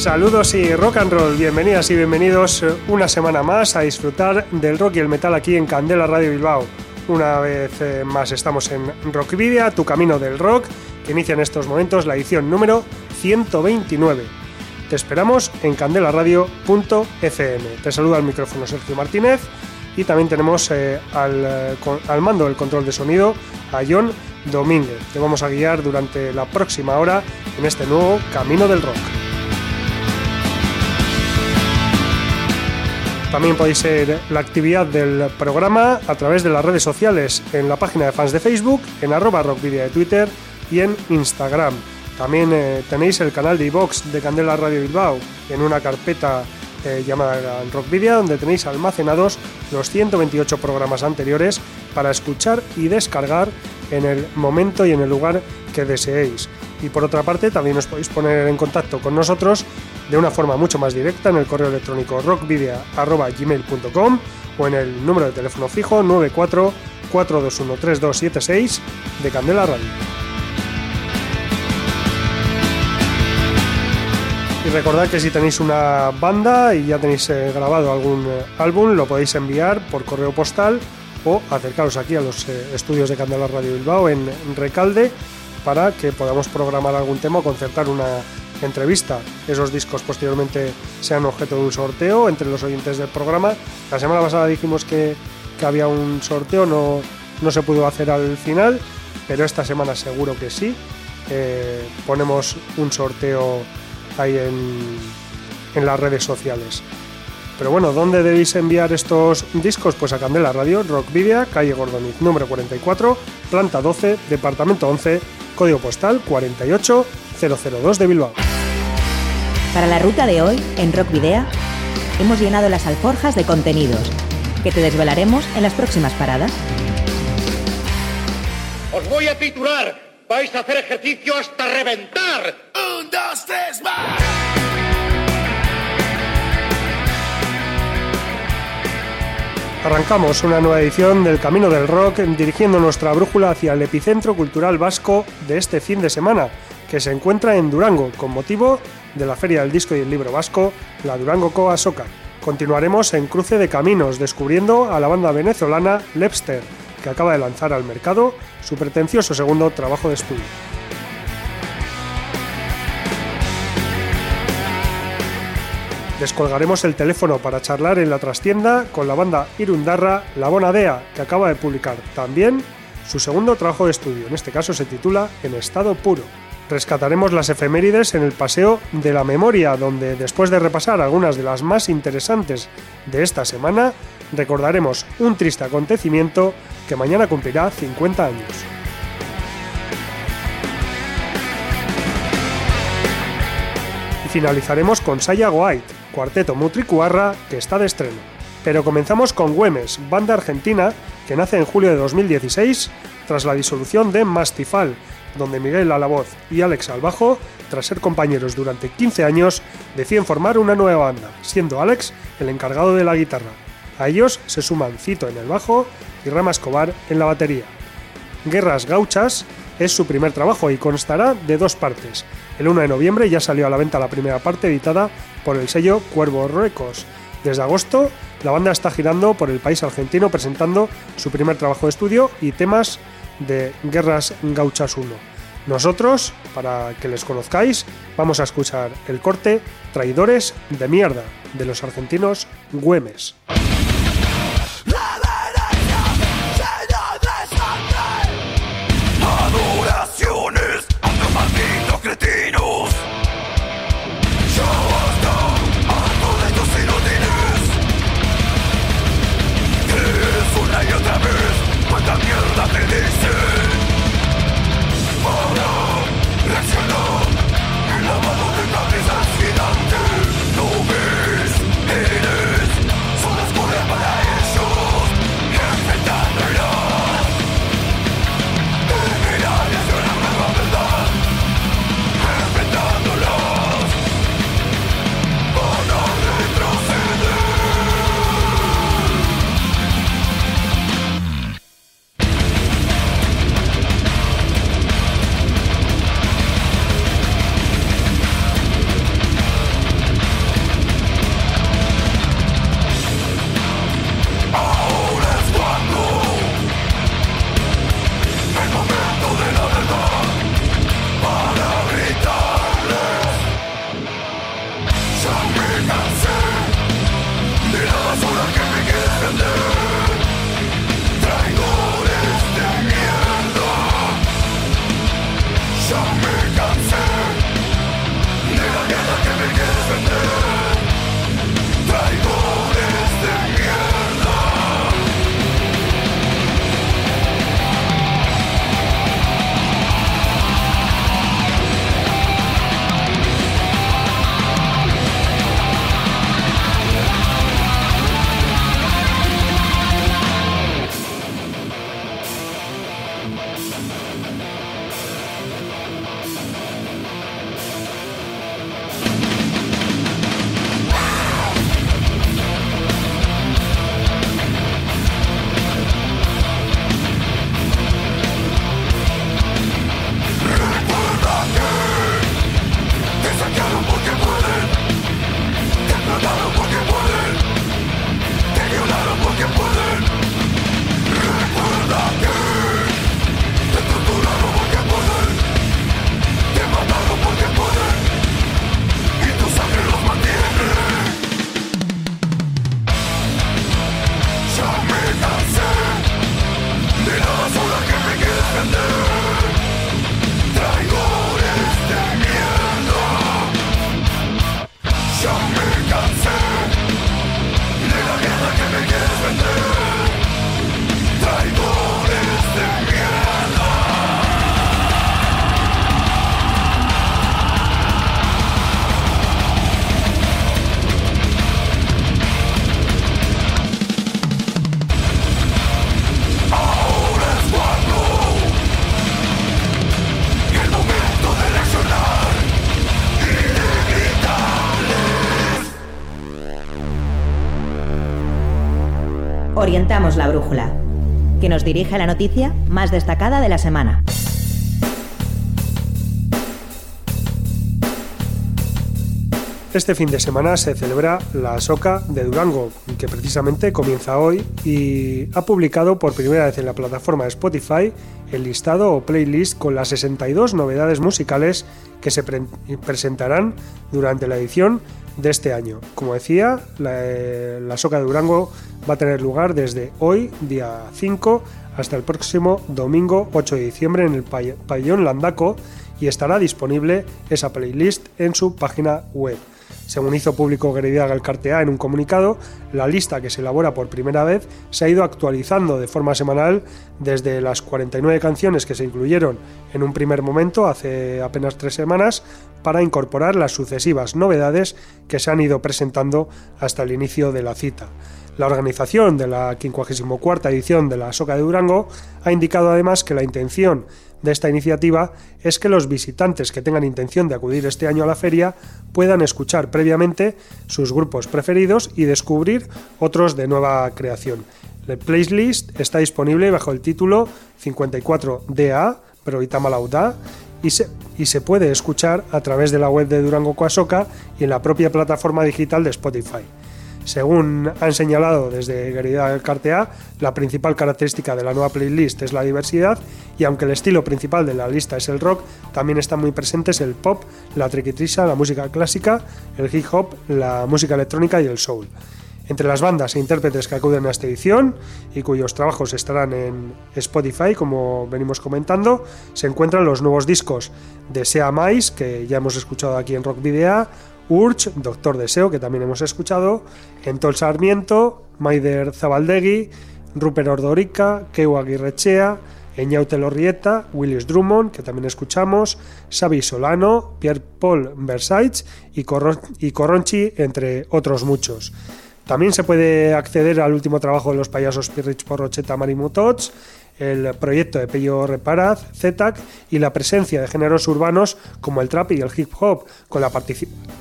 Saludos y rock and roll, bienvenidas y bienvenidos una semana más a disfrutar del rock y el metal aquí en Candela Radio Bilbao. Una vez eh, más estamos en Rockvidia, tu camino del rock, que inicia en estos momentos la edición número 129. Te esperamos en candelaradio.fm. Te saluda al micrófono Sergio Martínez y también tenemos eh, al, eh, al mando del control de sonido a John Domínguez. Te vamos a guiar durante la próxima hora en este nuevo camino del rock. También podéis seguir la actividad del programa a través de las redes sociales, en la página de fans de Facebook, en arroba rockvidia de Twitter y en Instagram. También eh, tenéis el canal de iVox de Candela Radio Bilbao en una carpeta eh, llamada Rockvidia, donde tenéis almacenados los 128 programas anteriores para escuchar y descargar en el momento y en el lugar que deseéis. Y por otra parte, también os podéis poner en contacto con nosotros de una forma mucho más directa en el correo electrónico rockvidia.gmail.com o en el número de teléfono fijo 94 421 3276 de Candela Radio. Y recordad que si tenéis una banda y ya tenéis eh, grabado algún eh, álbum, lo podéis enviar por correo postal o acercaros aquí a los eh, estudios de Candela Radio Bilbao en Recalde para que podamos programar algún tema o concertar una entrevista. Esos discos posteriormente sean objeto de un sorteo entre los oyentes del programa. La semana pasada dijimos que, que había un sorteo, no, no se pudo hacer al final, pero esta semana seguro que sí. Eh, ponemos un sorteo ahí en, en las redes sociales. Pero bueno, ¿dónde debéis enviar estos discos? Pues a Candela Radio, Rockvidia, calle Gordoniz, número 44, planta 12, departamento 11, código postal 48002 de Bilbao. Para la ruta de hoy, en Rock Video, hemos llenado las alforjas de contenidos que te desvelaremos en las próximas paradas. Os voy a titular. Vais a hacer ejercicio hasta reventar. Un, dos, tres, más. Arrancamos una nueva edición del Camino del Rock dirigiendo nuestra brújula hacia el epicentro cultural vasco de este fin de semana, que se encuentra en Durango, con motivo de la Feria del Disco y el Libro Vasco, la Durango Coa Soca. Continuaremos en Cruce de Caminos, descubriendo a la banda venezolana Lepster, que acaba de lanzar al mercado su pretencioso segundo trabajo de estudio. Descolgaremos el teléfono para charlar en la trastienda con la banda Irundarra La Bonadea, que acaba de publicar también su segundo trabajo de estudio, en este caso se titula En estado puro. Rescataremos las efemérides en el Paseo de la Memoria, donde después de repasar algunas de las más interesantes de esta semana, recordaremos un triste acontecimiento que mañana cumplirá 50 años. Y finalizaremos con Saya White, cuarteto Mutricuarra que está de estreno. Pero comenzamos con Güemes, banda argentina que nace en julio de 2016 tras la disolución de Mastifal, donde Miguel a la voz y Alex al bajo, tras ser compañeros durante 15 años, deciden formar una nueva banda, siendo Alex el encargado de la guitarra. A ellos se suman Cito en el bajo y Rama Escobar en la batería. Guerras Gauchas es su primer trabajo y constará de dos partes. El 1 de noviembre ya salió a la venta la primera parte editada por el sello Cuervo Records. Desde agosto, la banda está girando por el país argentino presentando su primer trabajo de estudio y temas de Guerras Gauchas 1. Nosotros, para que les conozcáis, vamos a escuchar el corte Traidores de mierda de los argentinos Güemes. Orientamos la brújula, que nos dirige a la noticia más destacada de la semana. Este fin de semana se celebra la Soca de Durango, que precisamente comienza hoy y ha publicado por primera vez en la plataforma de Spotify el listado o playlist con las 62 novedades musicales que se presentarán durante la edición de este año. Como decía, la, eh, la Soca de Durango va a tener lugar desde hoy, día 5, hasta el próximo domingo 8 de diciembre en el pabellón Landaco y estará disponible esa playlist en su página web. Según hizo público Guerrilla Galcartea en un comunicado, la lista que se elabora por primera vez se ha ido actualizando de forma semanal desde las 49 canciones que se incluyeron en un primer momento hace apenas tres semanas para incorporar las sucesivas novedades que se han ido presentando hasta el inicio de la cita. La organización de la 54 edición de la Soca de Durango ha indicado además que la intención de esta iniciativa es que los visitantes que tengan intención de acudir este año a la feria puedan escuchar previamente sus grupos preferidos y descubrir otros de nueva creación. La playlist está disponible bajo el título 54DA, pero Itamalauda, y se, y se puede escuchar a través de la web de Durango Coasoca y en la propia plataforma digital de Spotify. Según han señalado desde del Cartea, la principal característica de la nueva playlist es la diversidad y aunque el estilo principal de la lista es el rock, también están muy presentes el pop, la triquitrisa, la música clásica, el hip hop, la música electrónica y el soul. Entre las bandas e intérpretes que acuden a esta edición y cuyos trabajos estarán en Spotify, como venimos comentando, se encuentran los nuevos discos de Sea Mais, que ya hemos escuchado aquí en Rock Video, Urch, Doctor Deseo, que también hemos escuchado, Entol Sarmiento, Maider Zabaldegui, Rupert Ordorica, Keu Aguirrechea, Eñaute Lorrieta, Willis Drummond, que también escuchamos, Xavi Solano, Pierre Paul Versailles y, Corronchi, entre otros muchos. También se puede acceder al último trabajo de los payasos Pirrich Porrocheta Marimutots, el proyecto de Pello Reparaz, ZETAC y la presencia de géneros urbanos como el trap y el hip hop, con la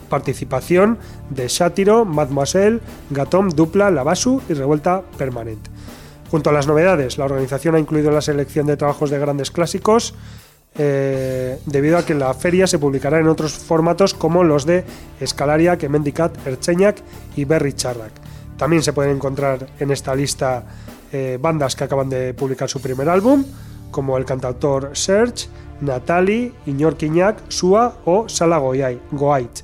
participación de Sátiro, Mademoiselle, Gatom, Dupla, Lavasu y Revuelta Permanente. Junto a las novedades, la organización ha incluido la selección de trabajos de grandes clásicos, eh, debido a que la feria se publicará en otros formatos como los de Escalaria, Kemendicat, Ercheñac y Berry Charrac. También se pueden encontrar en esta lista eh, bandas que acaban de publicar su primer álbum, como el cantautor Serge, Natali, Iñor Quiñac, Sua o Sala Goait.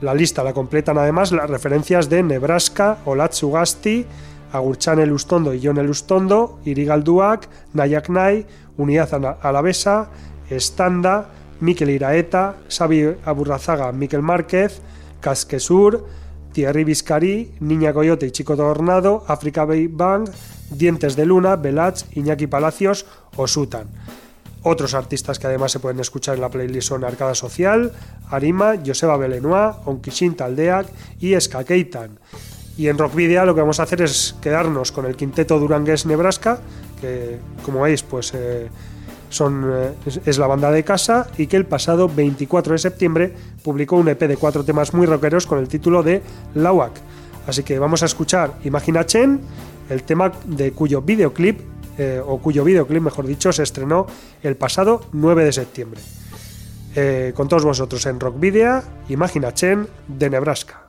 La lista la completan además las referencias de Nebraska, Olatsugasti, Agurchan Elustondo y John Elustondo, Irigalduak, Nayak Nai, Unidad Alavesa, Estanda, Mikel Iraeta, Xavi Aburrazaga, Miquel Márquez, Casquesur, Thierry Viscari, Niña Coyote y Chico Tornado, Africa Bay Bang, Dientes de Luna, Belach, Iñaki Palacios o Sutan. Otros artistas que además se pueden escuchar en la playlist son Arcada Social, Arima, Joseba Belenois, Onkishin Taldeak y Skakeitan. Y en Rock Video lo que vamos a hacer es quedarnos con el quinteto Durangues Nebraska, que como veis pues eh, son, eh, es, la banda de casa y que el pasado 24 de septiembre publicó un EP de cuatro temas muy rockeros con el título de Lawak. Así que vamos a escuchar Imagina Chen el tema de cuyo videoclip, eh, o cuyo videoclip, mejor dicho, se estrenó el pasado 9 de septiembre. Eh, con todos vosotros en Rock Video, Imagina Chen de Nebraska.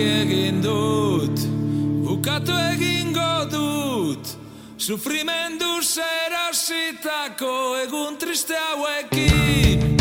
egin dut, bukatu egingo dut, sufrimendu zera zitako egun triste hauekin.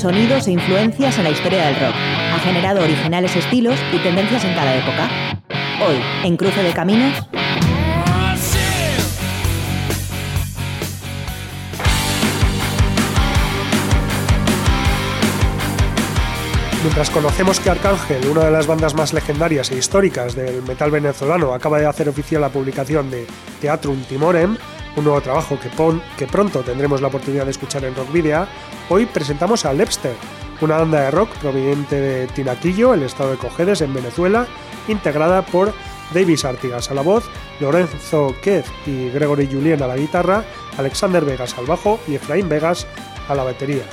Sonidos e influencias en la historia del rock ha generado originales estilos y tendencias en cada época. Hoy, en Cruce de Caminos, Mientras conocemos que Arcángel, una de las bandas más legendarias e históricas del metal venezolano, acaba de hacer oficial la publicación de Teatrum Timorem, un nuevo trabajo que, pon- que pronto tendremos la oportunidad de escuchar en Rock Video, hoy presentamos a Lepster, una banda de rock proveniente de Tinaquillo, el estado de Cojedes, en Venezuela, integrada por Davis Artigas a la voz, Lorenzo Quez y Gregory Julien a la guitarra, Alexander Vegas al bajo y Efraín Vegas a la batería.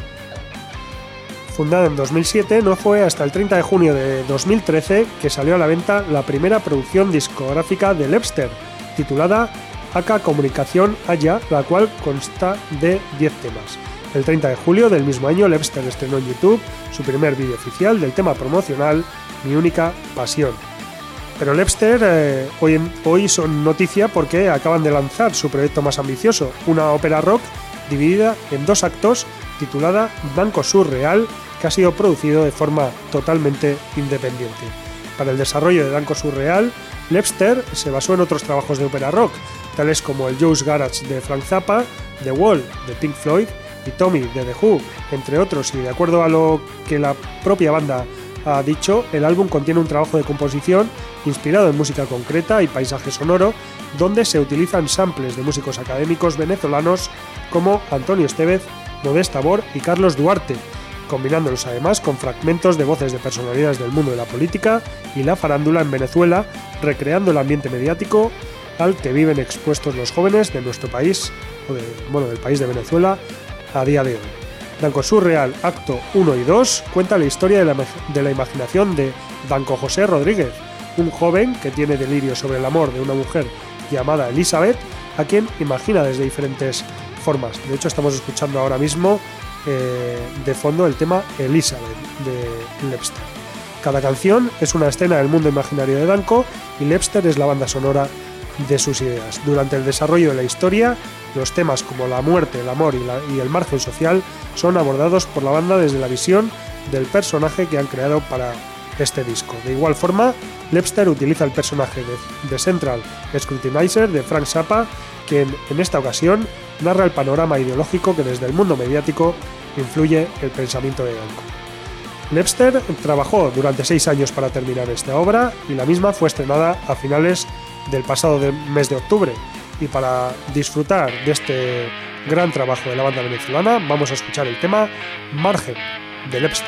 Fundada en 2007, no fue hasta el 30 de junio de 2013 que salió a la venta la primera producción discográfica de Lepster, titulada AK Comunicación Haya, la cual consta de 10 temas. El 30 de julio del mismo año, Lepster estrenó en YouTube su primer vídeo oficial del tema promocional Mi única pasión. Pero Lepster eh, hoy, hoy son noticia porque acaban de lanzar su proyecto más ambicioso, una ópera rock dividida en dos actos titulada Banco Surreal, que ha sido producido de forma totalmente independiente. Para el desarrollo de Danco Surreal, Lepster se basó en otros trabajos de ópera rock, tales como el Joe's Garage de Frank Zappa, The Wall de Pink Floyd y Tommy de The Who, entre otros, y de acuerdo a lo que la propia banda ha dicho, el álbum contiene un trabajo de composición inspirado en música concreta y paisaje sonoro, donde se utilizan samples de músicos académicos venezolanos como Antonio Estevez, Modesta Bor y Carlos Duarte, combinándolos además con fragmentos de voces de personalidades del mundo de la política y la farándula en Venezuela, recreando el ambiente mediático al que viven expuestos los jóvenes de nuestro país, o de, bueno, del país de Venezuela, a día de hoy. Danco Surreal, acto 1 y 2, cuenta la historia de la, de la imaginación de Danco José Rodríguez, un joven que tiene delirio sobre el amor de una mujer llamada Elizabeth, a quien imagina desde diferentes formas. De hecho, estamos escuchando ahora mismo eh, de fondo el tema Elizabeth de Lepster. Cada canción es una escena del mundo imaginario de Danko y Lepster es la banda sonora de sus ideas. Durante el desarrollo de la historia, los temas como la muerte, el amor y, el margen social son abordados por la banda desde la visión del personaje que han creado para este disco. De igual forma, Lepster utiliza el personaje de, de Central Scrutinizer de Frank Zappa, quien en esta ocasión narra el panorama ideológico que desde el mundo mediático influye el pensamiento de Danko. Lepster trabajó durante seis años para terminar esta obra y la misma fue estrenada a finales del pasado de- mes de octubre. Y para disfrutar de este gran trabajo de la banda venezolana, vamos a escuchar el tema Margen de Lepster.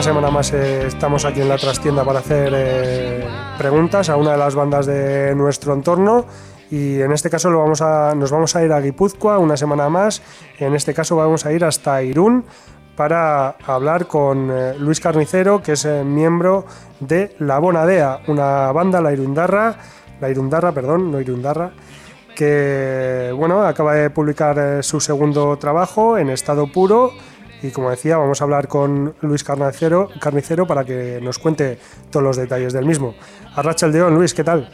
Una semana más eh, estamos aquí en la trastienda para hacer eh, preguntas a una de las bandas de nuestro entorno y en este caso lo vamos a, nos vamos a ir a Guipúzcoa una semana más. En este caso vamos a ir hasta Irún para hablar con eh, Luis Carnicero, que es eh, miembro de La Bonadea, una banda, la Irundarra, la Irundarra, perdón, no Irundarra, que bueno, acaba de publicar eh, su segundo trabajo en estado puro y como decía, vamos a hablar con Luis Carnicero, Carnicero para que nos cuente todos los detalles del mismo. Arracha el Deón, Luis, ¿qué tal?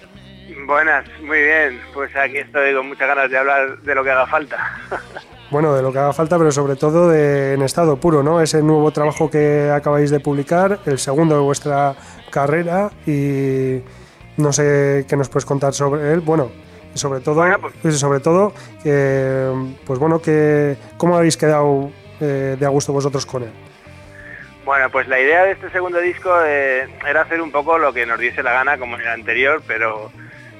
Buenas, muy bien. Pues aquí estoy con muchas ganas de hablar de lo que haga falta. Bueno, de lo que haga falta, pero sobre todo de en estado puro, ¿no? Ese nuevo trabajo que acabáis de publicar, el segundo de vuestra carrera y no sé qué nos puedes contar sobre él. Bueno, sobre todo, Bueno, pues- sobre todo, pues bueno, que cómo habéis quedado eh, de a gusto vosotros con él. Bueno, pues la idea de este segundo disco eh, era hacer un poco lo que nos diese la gana como en el anterior, pero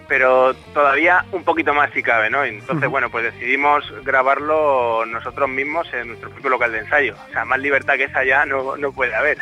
pero todavía un poquito más si cabe, ¿no? Entonces, bueno, pues decidimos grabarlo nosotros mismos en nuestro propio local de ensayo. O sea, más libertad que esa ya no, no puede haber.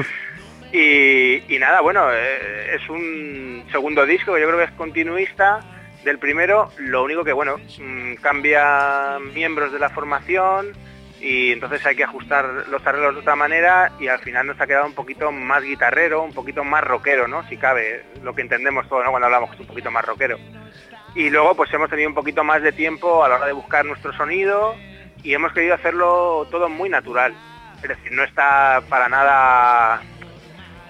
y, y nada, bueno, eh, es un segundo disco que yo creo que es continuista del primero, lo único que, bueno, mm, cambia miembros de la formación y entonces hay que ajustar los arreglos de otra manera y al final nos ha quedado un poquito más guitarrero, un poquito más rockero, ¿no? Si cabe, lo que entendemos todos. Cuando hablamos que es un poquito más rockero. Y luego pues hemos tenido un poquito más de tiempo a la hora de buscar nuestro sonido y hemos querido hacerlo todo muy natural. Es decir, no está para nada,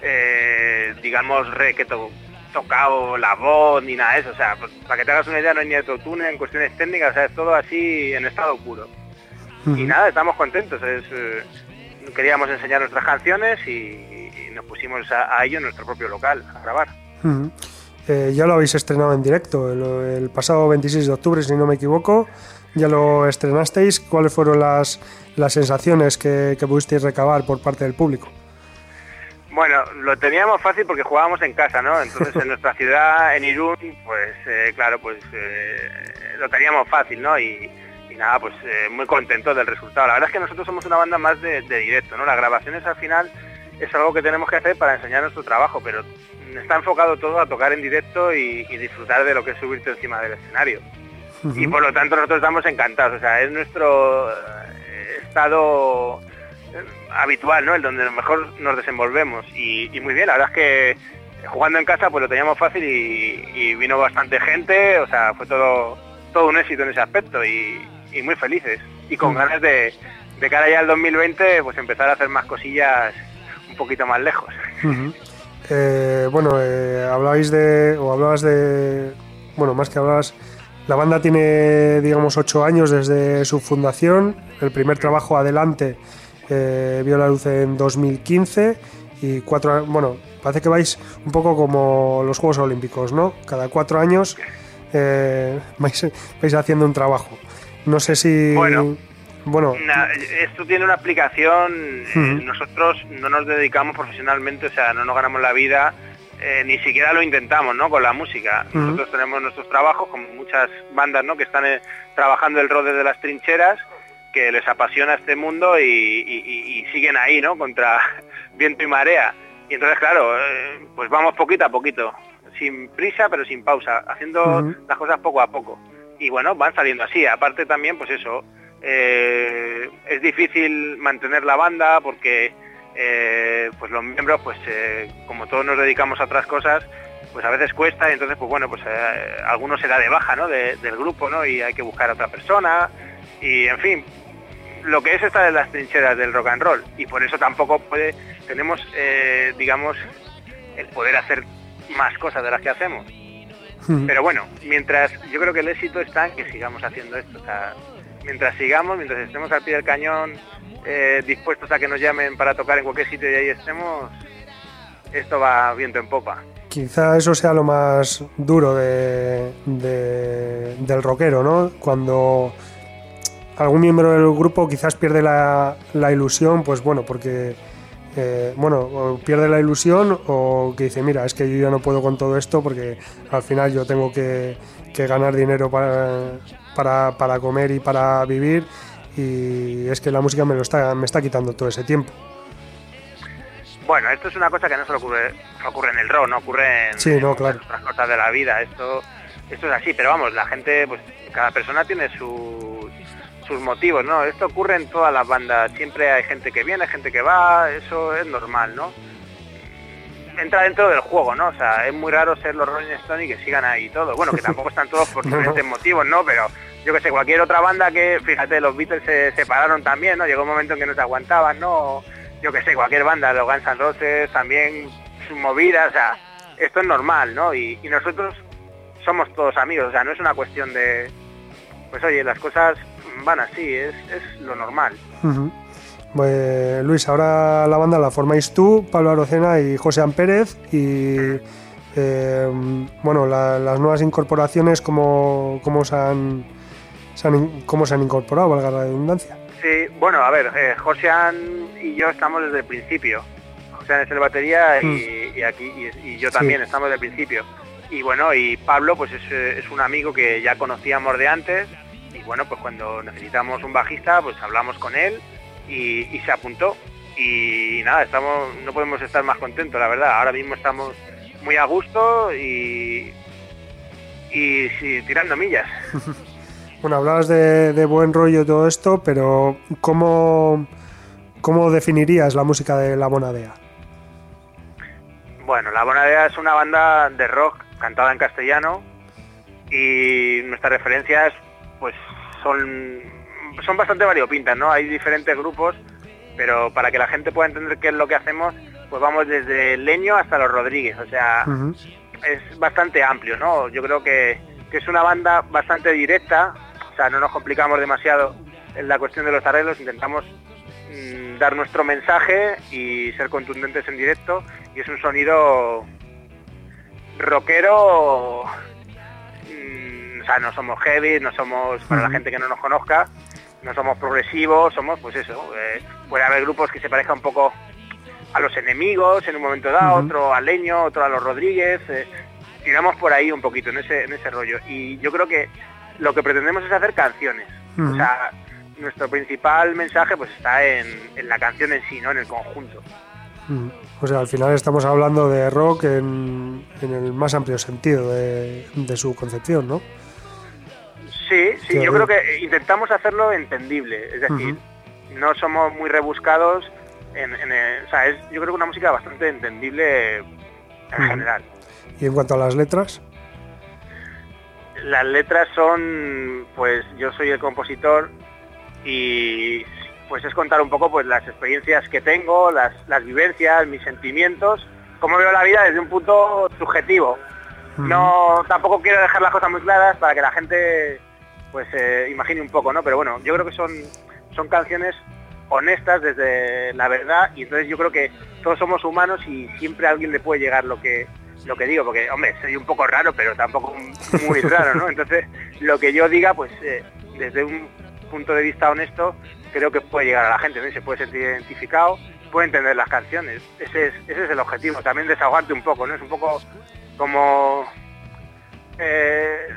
eh, digamos, re que to- tocado la voz ni nada de eso. O sea, pues, para que te hagas una idea, no hay ni autotune en cuestiones técnicas, o sea, es todo así en estado puro. Y nada, estamos contentos. Es, eh, queríamos enseñar nuestras canciones y, y nos pusimos a, a ello en nuestro propio local a grabar. Eh, ya lo habéis estrenado en directo el, el pasado 26 de octubre, si no me equivoco. Ya lo estrenasteis. ¿Cuáles fueron las, las sensaciones que, que pudisteis recabar por parte del público? Bueno, lo teníamos fácil porque jugábamos en casa, ¿no? Entonces en nuestra ciudad, en Irún, pues eh, claro, pues eh, lo teníamos fácil, ¿no? Y, y nada, pues eh, muy contentos del resultado. La verdad es que nosotros somos una banda más de, de directo, ¿no? Las grabaciones al final es algo que tenemos que hacer para enseñar nuestro trabajo, pero está enfocado todo a tocar en directo y, y disfrutar de lo que es subirte encima del escenario. Y por lo tanto nosotros estamos encantados, o sea, es nuestro eh, estado eh, habitual, ¿no? El donde mejor nos desenvolvemos. Y, y muy bien, la verdad es que jugando en casa pues lo teníamos fácil y, y vino bastante gente, o sea, fue todo, todo un éxito en ese aspecto y, y muy felices. Y con ganas de, de cara ya al 2020 pues empezar a hacer más cosillas un poquito más lejos. Eh, bueno, eh, hablabais de, o hablabas de, bueno, más que hablabas, la banda tiene, digamos, ocho años desde su fundación. El primer trabajo adelante eh, vio la luz en 2015 y cuatro, bueno, parece que vais un poco como los Juegos Olímpicos, ¿no? Cada cuatro años eh, vais, vais haciendo un trabajo. No sé si, Bueno. bueno, Na- esto tiene una aplicación, eh, nosotros no nos dedicamos profesionalmente, o sea, no nos ganamos la vida, eh, ni siquiera lo intentamos, ¿no? Con la música. Nosotros tenemos nuestros trabajos, como muchas bandas, ¿no? Que están eh, trabajando el rol desde las trincheras, que les apasiona este mundo y, y- y- y siguen ahí, ¿no? Contra viento y marea. Y entonces, claro, pues vamos poquito a poquito, sin prisa pero sin pausa, haciendo las cosas poco a poco. Y bueno, van saliendo así. Aparte también, pues eso, eh, es difícil mantener la banda porque eh, pues los miembros, pues eh, como todos nos dedicamos a otras cosas, pues a veces cuesta y entonces pues bueno, pues algunos se da de baja ¿no? De- del grupo ¿no? y hay que buscar a otra persona y en fin, lo que es estar en las trincheras del rock and roll y por eso tampoco puede tenemos digamos el poder hacer más cosas de las que hacemos pero bueno mientras yo creo que el éxito está en que sigamos haciendo esto o sea, mientras sigamos mientras estemos al pie del cañón eh, dispuestos a que nos llamen para tocar en cualquier sitio y ahí estemos esto va viento en popa Quizá eso sea lo más duro de, de- del rockero, ¿no? Cuando algún miembro del grupo quizás pierde la, la ilusión, pues bueno, porque, eh, bueno, o pierde la ilusión o que dice, mira, es que yo ya no puedo con todo esto porque al final yo tengo que, que ganar dinero para, para, para comer y para vivir y es que la música me, lo está, me está quitando todo ese tiempo. Bueno, esto es una cosa que no solo ocurre, ocurre en el rock, no ocurre en, Sí, no, en claro. otras cosas de la vida. Esto, esto es así, pero vamos, la gente, pues cada persona tiene sus, sus motivos, ¿no? Esto ocurre en todas las bandas. Siempre hay gente que viene, gente que va, eso es normal, ¿no? Entra dentro del juego, ¿no? O sea, es muy raro ser los Rolling Stones y que sigan ahí y todo. Bueno, que tampoco están todos por diferentes motivos, ¿no? Pero yo que sé, cualquier otra banda que, fíjate, los Beatles se separaron también, ¿no? Llegó un momento en que no se aguantaban, ¿no? Yo que sé, cualquier banda, los Guns N' Roses también, sus movidas, o sea, esto es normal, ¿no? Y, y nosotros somos todos amigos, o sea, no es una cuestión de, pues oye, las cosas van así, es, es lo normal. Pues, Luis, ahora la banda la formáis tú, Pablo Arocena y José Pérez y eh, bueno, la- las nuevas incorporaciones, ¿cómo, cómo, se han, se han cómo se han incorporado, valga la redundancia? Sí, bueno, a ver, eh, Josean y yo estamos desde el principio. Josean es el batería y, y aquí y, y yo también estamos desde el principio. Y bueno, y Pablo pues es, eh, es un amigo que ya conocíamos de antes bueno, pues cuando necesitamos un bajista pues hablamos con él y, y se apuntó. Y nada, estamos no podemos estar más contentos, la verdad. Ahora mismo estamos muy a gusto y, y sí, tirando millas. Bueno, hablabas de, de buen rollo todo esto, pero ¿cómo, ¿cómo definirías la música de La Bonadea? Bueno, La Bonadea es una banda de rock cantada en castellano y nuestras referencias pues son, son bastante variopintas, ¿no? Hay diferentes grupos, pero para que la gente pueda entender qué es lo que hacemos, pues vamos desde Leño hasta los Rodríguez, o sea, es bastante amplio, ¿no? Yo creo que, que es una banda bastante directa, o sea, no nos complicamos demasiado en la cuestión de los arreglos, intentamos mm, dar nuestro mensaje y ser contundentes en directo y es un sonido rockero, sea, no somos heavy, no somos, para la gente que no nos conozca, no somos progresivos, somos pues eso, eh, puede haber grupos que se parezcan un poco a los enemigos en un momento dado, otro a Leño, otro a los Rodríguez, eh, tiramos por ahí un poquito en ese, en ese rollo. Y yo creo que lo que pretendemos es hacer canciones. O sea, nuestro principal mensaje pues está en, en la canción en sí, ¿no? En el conjunto. O sea, al final estamos hablando de rock en, en el más amplio sentido de, de su concepción, ¿no? Sí, sí, Qué yo creo que intentamos hacerlo entendible, es decir, no somos muy rebuscados, en, en o sea, es, yo creo que una música bastante entendible en general. Y en cuanto a las letras, Las letras son, pues yo soy el compositor y pues es contar un poco pues las experiencias que tengo, las, las vivencias, mis sentimientos, cómo veo la vida desde un punto subjetivo. No, tampoco quiero dejar las cosas muy claras para que la gente pues eh, imagine un poco, ¿no? Pero bueno, yo creo que son, son canciones honestas desde la verdad y entonces yo creo que todos somos humanos y siempre a alguien le puede llegar lo que lo que digo, porque hombre, soy un poco raro, pero tampoco muy raro, ¿no? Entonces, lo que yo diga, pues eh, desde un punto de vista honesto, creo que puede llegar a la gente, se puede sentir identificado, puede entender las canciones. Ese es, ese es el objetivo, también desahogarte un poco, ¿no? Es un poco como eh,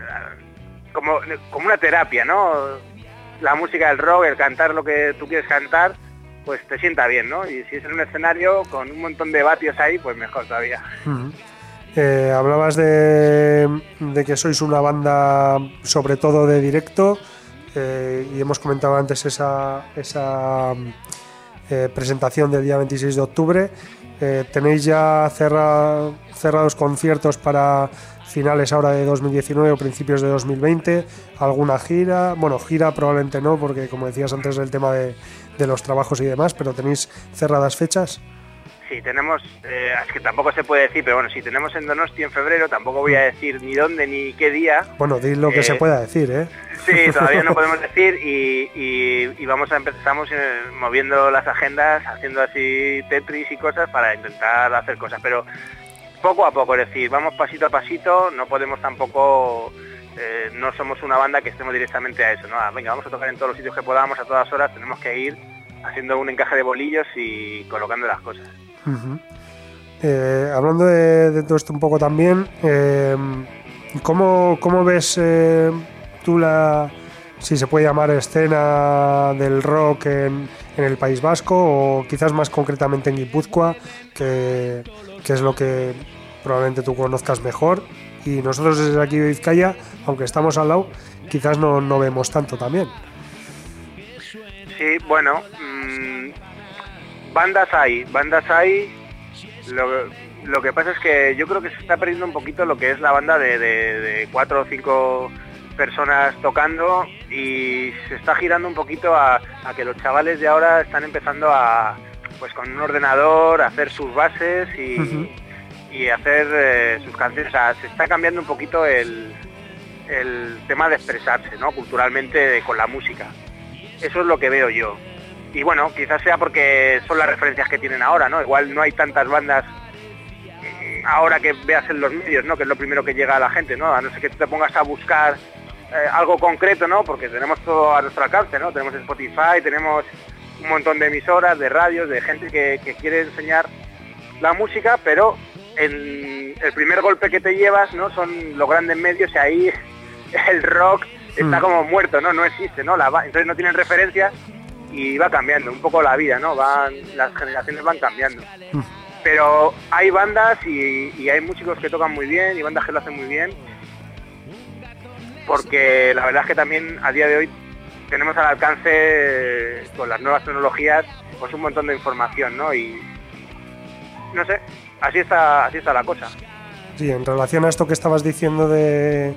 como, como una terapia, ¿no? La música del rock, el cantar lo que tú quieres cantar, pues te sienta bien, ¿no? Y si es en un escenario con un montón de vatios ahí, pues mejor todavía. eh, hablabas de, que sois una banda sobre todo de directo eh, y hemos comentado antes esa, esa eh, presentación del día 26 de octubre. ¿Tenéis ya cerra- cerrados conciertos para finales ahora de 2019 o principios de 2020? ¿Alguna gira? Bueno, gira probablemente no, porque como decías antes el tema de, de los trabajos y demás, pero ¿tenéis cerradas fechas? Sí, tenemos, eh, es que tampoco se puede decir, pero bueno, si tenemos en Donosti en febrero, tampoco voy a decir ni dónde ni qué día. Bueno, di lo que Eh, se pueda decir, ¿eh? Sí, todavía no podemos decir y, y- y vamos a empezar, estamos eh, moviendo las agendas, haciendo así Tetris y cosas para intentar hacer cosas, pero poco a poco, es decir, vamos pasito a pasito, no podemos tampoco, eh, no somos una banda que estemos directamente a eso, ¿no? Venga, vamos a tocar en todos los sitios que podamos, a todas horas, tenemos que ir haciendo un encaje de bolillos y colocando las cosas. Eh, hablando de, de todo esto un poco también, eh, ¿cómo, cómo ves eh, tú la, si se puede llamar escena del rock en, en el País Vasco o quizás más concretamente en Guipúzcoa, que, que es lo que probablemente tú conozcas mejor? Y nosotros desde aquí de Vizcaya, aunque estamos al lado, quizás no, no vemos tanto también. Sí, bueno, mm, bandas hay, bandas hay. Lo, lo que pasa es que yo creo que se está perdiendo un poquito lo que es la banda de, de- de cuatro o cinco personas tocando y se está girando un poquito a, a que los chavales de ahora están empezando a, pues con un ordenador, hacer sus bases y, y hacer eh, sus canciones. O sea, se está cambiando un poquito el, el tema de expresarse, ¿no? Culturalmente de- con la música. Eso es lo que veo yo. Y bueno, quizás sea porque son las referencias que tienen ahora, ¿no? Igual no hay tantas bandas mm, ahora que veas en los medios, ¿no? Que es lo primero que llega a la gente, ¿no? A no ser que tú te pongas a buscar eh, algo concreto, ¿no? Porque tenemos todo a nuestro alcance, ¿no? Tenemos Spotify, tenemos un montón de emisoras, de radios, de gente que, que quiere enseñar la música, pero el, el primer golpe que te llevas, ¿no? Son los grandes medios y ahí el rock está Mm. como muerto, ¿no? No existe, ¿no? La va- entonces no tienen referencias y va cambiando un poco la vida, ¿no? Van, las generaciones van cambiando. Mm. Pero hay bandas y, y hay músicos que tocan muy bien y bandas que lo hacen muy bien. Porque la verdad es que también a día de hoy tenemos al alcance con las nuevas tecnologías pues un montón de información, ¿no? Y no sé, así está, así está la cosa. Sí, en relación a esto que estabas diciendo de,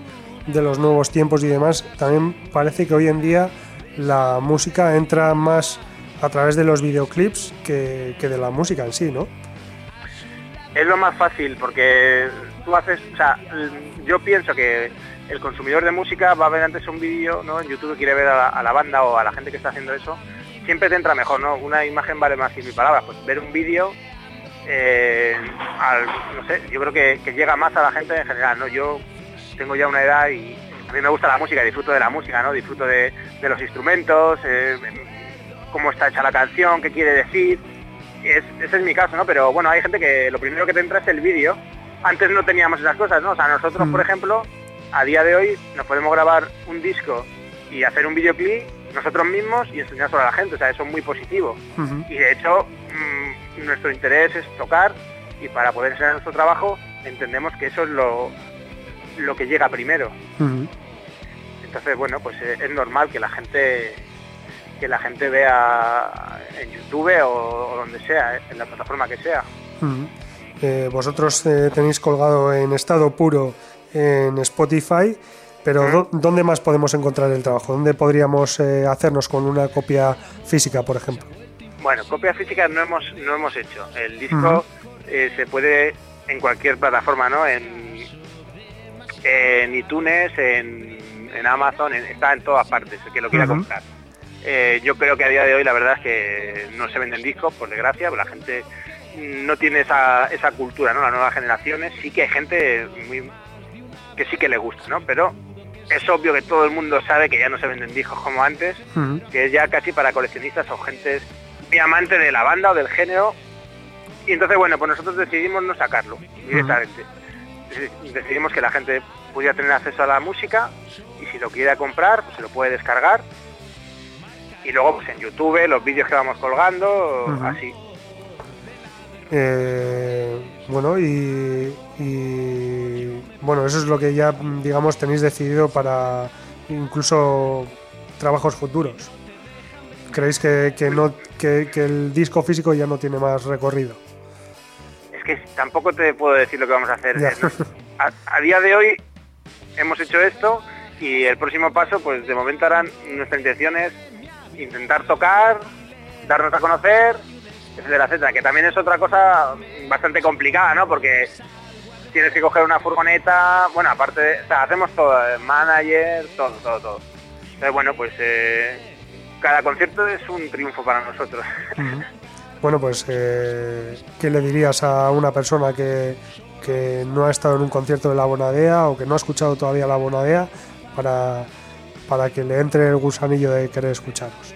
de los nuevos tiempos y demás, también parece que hoy en día la música entra más a través de los videoclips que, que de la música en sí, ¿no? Es lo más fácil porque tú haces, o sea, yo pienso que el consumidor de música va a ver antes un vídeo, ¿no? En YouTube quiere ver a la, a la banda o a la gente que está haciendo eso, siempre te entra mejor, ¿no? Una imagen vale más que mil palabras, pues ver un vídeo, eh, al- no sé, yo creo que, que llega más a la gente en general, ¿no? Yo tengo ya una edad y a mí me gusta la música, disfruto de la música, ¿no? Disfruto de, de los instrumentos, eh, cómo está hecha la canción, qué quiere decir, es- ese es mi caso, ¿no? Pero bueno, hay gente que lo primero que te entra es el vídeo. Antes no teníamos esas cosas, ¿no? O sea, nosotros, Mm. por ejemplo, a día de hoy nos podemos grabar un disco y hacer un videoclip nosotros mismos y enseñárselo a la gente. O sea, eso es muy positivo. Y de hecho, mm, nuestro interés es tocar y para poder enseñar nuestro trabajo entendemos que eso es lo, lo que llega primero. Entonces, bueno, pues eh, es normal que la gente que la gente vea en YouTube o, o donde sea, eh, en la plataforma que sea. Eh, vosotros eh, tenéis colgado en estado puro en Spotify, pero ¿dó- ¿dónde más podemos encontrar el trabajo? ¿Dónde podríamos eh, hacernos con una copia física, por ejemplo? Bueno, copias físicas no hemos no hemos hecho. El disco eh, se puede en cualquier plataforma, ¿no? En, en iTunes, en, en Amazon, en- está en todas partes, el que lo quiera comprar. Eh, yo creo que a día de hoy la verdad es que no se venden discos, por desgracia, la gente no tiene esa, esa cultura, ¿no? Las nuevas generaciones, sí que hay gente muy, que sí que le gusta, ¿no? Pero es obvio que todo el mundo sabe que ya no se venden discos como antes, que es ya casi para coleccionistas o gente muy amante de la banda o del género. Y entonces, bueno, pues nosotros decidimos no sacarlo directamente. Deci- Decidimos que la gente pudiera tener acceso a la música y si lo quiere comprar, pues se lo puede descargar. Y luego, pues en YouTube, los vídeos que vamos colgando, así. Eh, bueno, y, y, bueno, eso es lo que ya, digamos, tenéis decidido para incluso trabajos futuros. ¿Creéis que, que no, que, que el disco físico ya no tiene más recorrido? Es que tampoco te puedo decir lo que vamos a hacer. A, a día de hoy hemos hecho esto y el próximo paso, pues de momento harán nuestra intención es intentar tocar, darnos a conocer, etcétera, etcétera, que también es otra cosa bastante complicada, ¿no? Porque tienes que coger una furgoneta, bueno, aparte, de, o sea, hacemos todo, eh, manager, todo, todo, todo. Entonces, bueno, pues eh, cada concierto es un triunfo para nosotros. Bueno, pues, eh, ¿qué le dirías a una persona que, que no ha estado en un concierto de la Bonadea o que no ha escuchado todavía la Bonadea para, para que le entre el gusanillo de querer escucharos?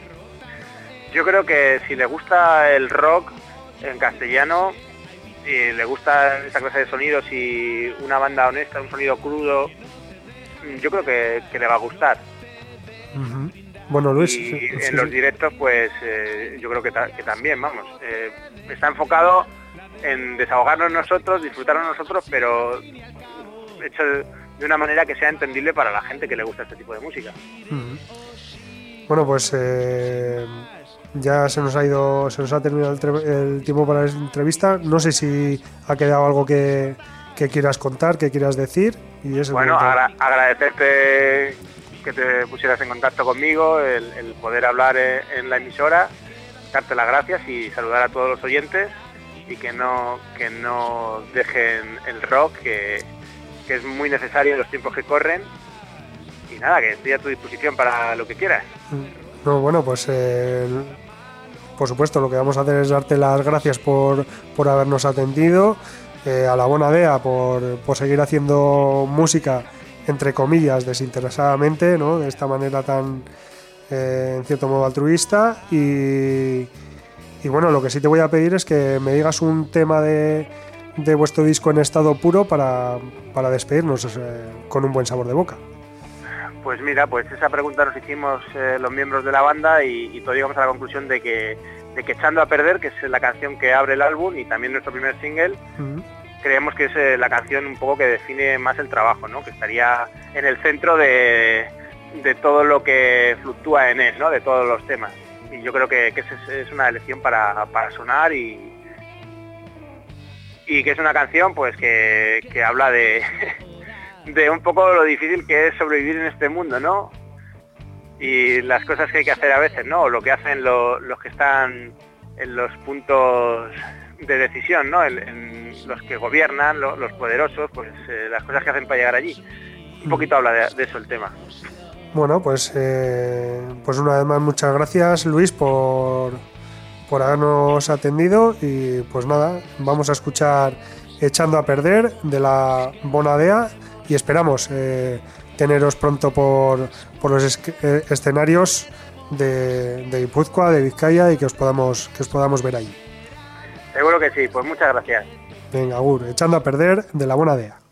Yo creo que si le gusta el rock en castellano, le gusta esa clase de sonidos y una banda honesta, un sonido crudo, mm, yo creo que, que le va a gustar. Bueno, Luis, y sí, en sí, los directos, pues eh, yo creo que, ta- que también, vamos. eh, está enfocado en desahogarnos nosotros, disfrutarnos nosotros, pero hecho de, una manera que sea entendible para la gente que le gusta este tipo de música. Bueno, pues eh, ya se nos ha ido, se nos ha terminado el, tiempo para la entrevista. No sé si ha quedado algo que, que quieras contar, que quieras decir. Y es Bueno, agra- agradecerte que te pusieras en contacto conmigo, el, el poder hablar eh, en la emisora, darte las gracias y saludar a todos los oyentes y que no, que no dejen el rock, que, que es muy necesario en los tiempos que corren. Y nada, que estoy a tu disposición para lo que quieras. No, bueno, pues eh, por supuesto lo que vamos a hacer es darte las gracias por, por habernos atendido, eh, a la Bonadea por, por seguir haciendo música, entre comillas, desinteresadamente, ¿no? de esta manera tan, eh, en cierto modo, altruista. Y, y bueno, lo que sí te voy a pedir es que me digas un tema de, de vuestro disco en estado puro para, para despedirnos eh, con un buen sabor de boca. Pues mira, pues esa pregunta nos hicimos eh, los miembros de la banda y, y todos llegamos a la conclusión de que, de que Echando a Perder, que es la canción que abre el álbum y también nuestro primer single, creemos que es eh, la canción un poco que define más el trabajo, ¿no? Que estaría en el centro de, de todo lo que fluctúa en él, ¿no? De todos los temas. Y yo creo que, que es, es una elección para, para sonar y, y que es una canción pues que, que habla de, de un poco lo difícil que es sobrevivir en este mundo, ¿no? Y las cosas que hay que hacer a veces, ¿no? Lo que hacen lo- los que están en los puntos de decisión, ¿no? En, los que gobiernan, lo- los poderosos, pues eh, las cosas que hacen para llegar allí. Un poquito habla de, de eso el tema. Bueno, pues, eh, pues una vez más muchas gracias Luis por, por habernos atendido y pues nada, vamos a escuchar Echando a Perder de la Bonadea y esperamos eh, teneros pronto por, por los es- eh, escenarios de, de Guipúzcoa, de Vizcaya y que os podamos, que os podamos ver ahí. Seguro que sí, pues muchas gracias. Venga, Agur, Echando a Perder de la Bonadea. Me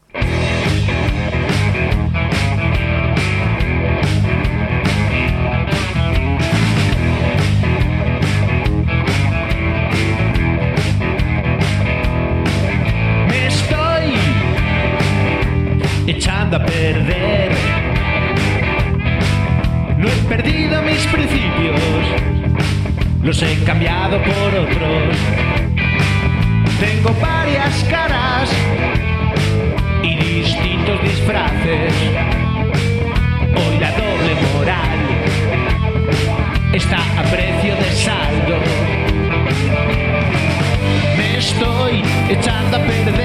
los he cambiado por otros. Tengo varias caras y distintos disfraces. Hoy la doble moral está a precio de saldo. Me estoy echando a perder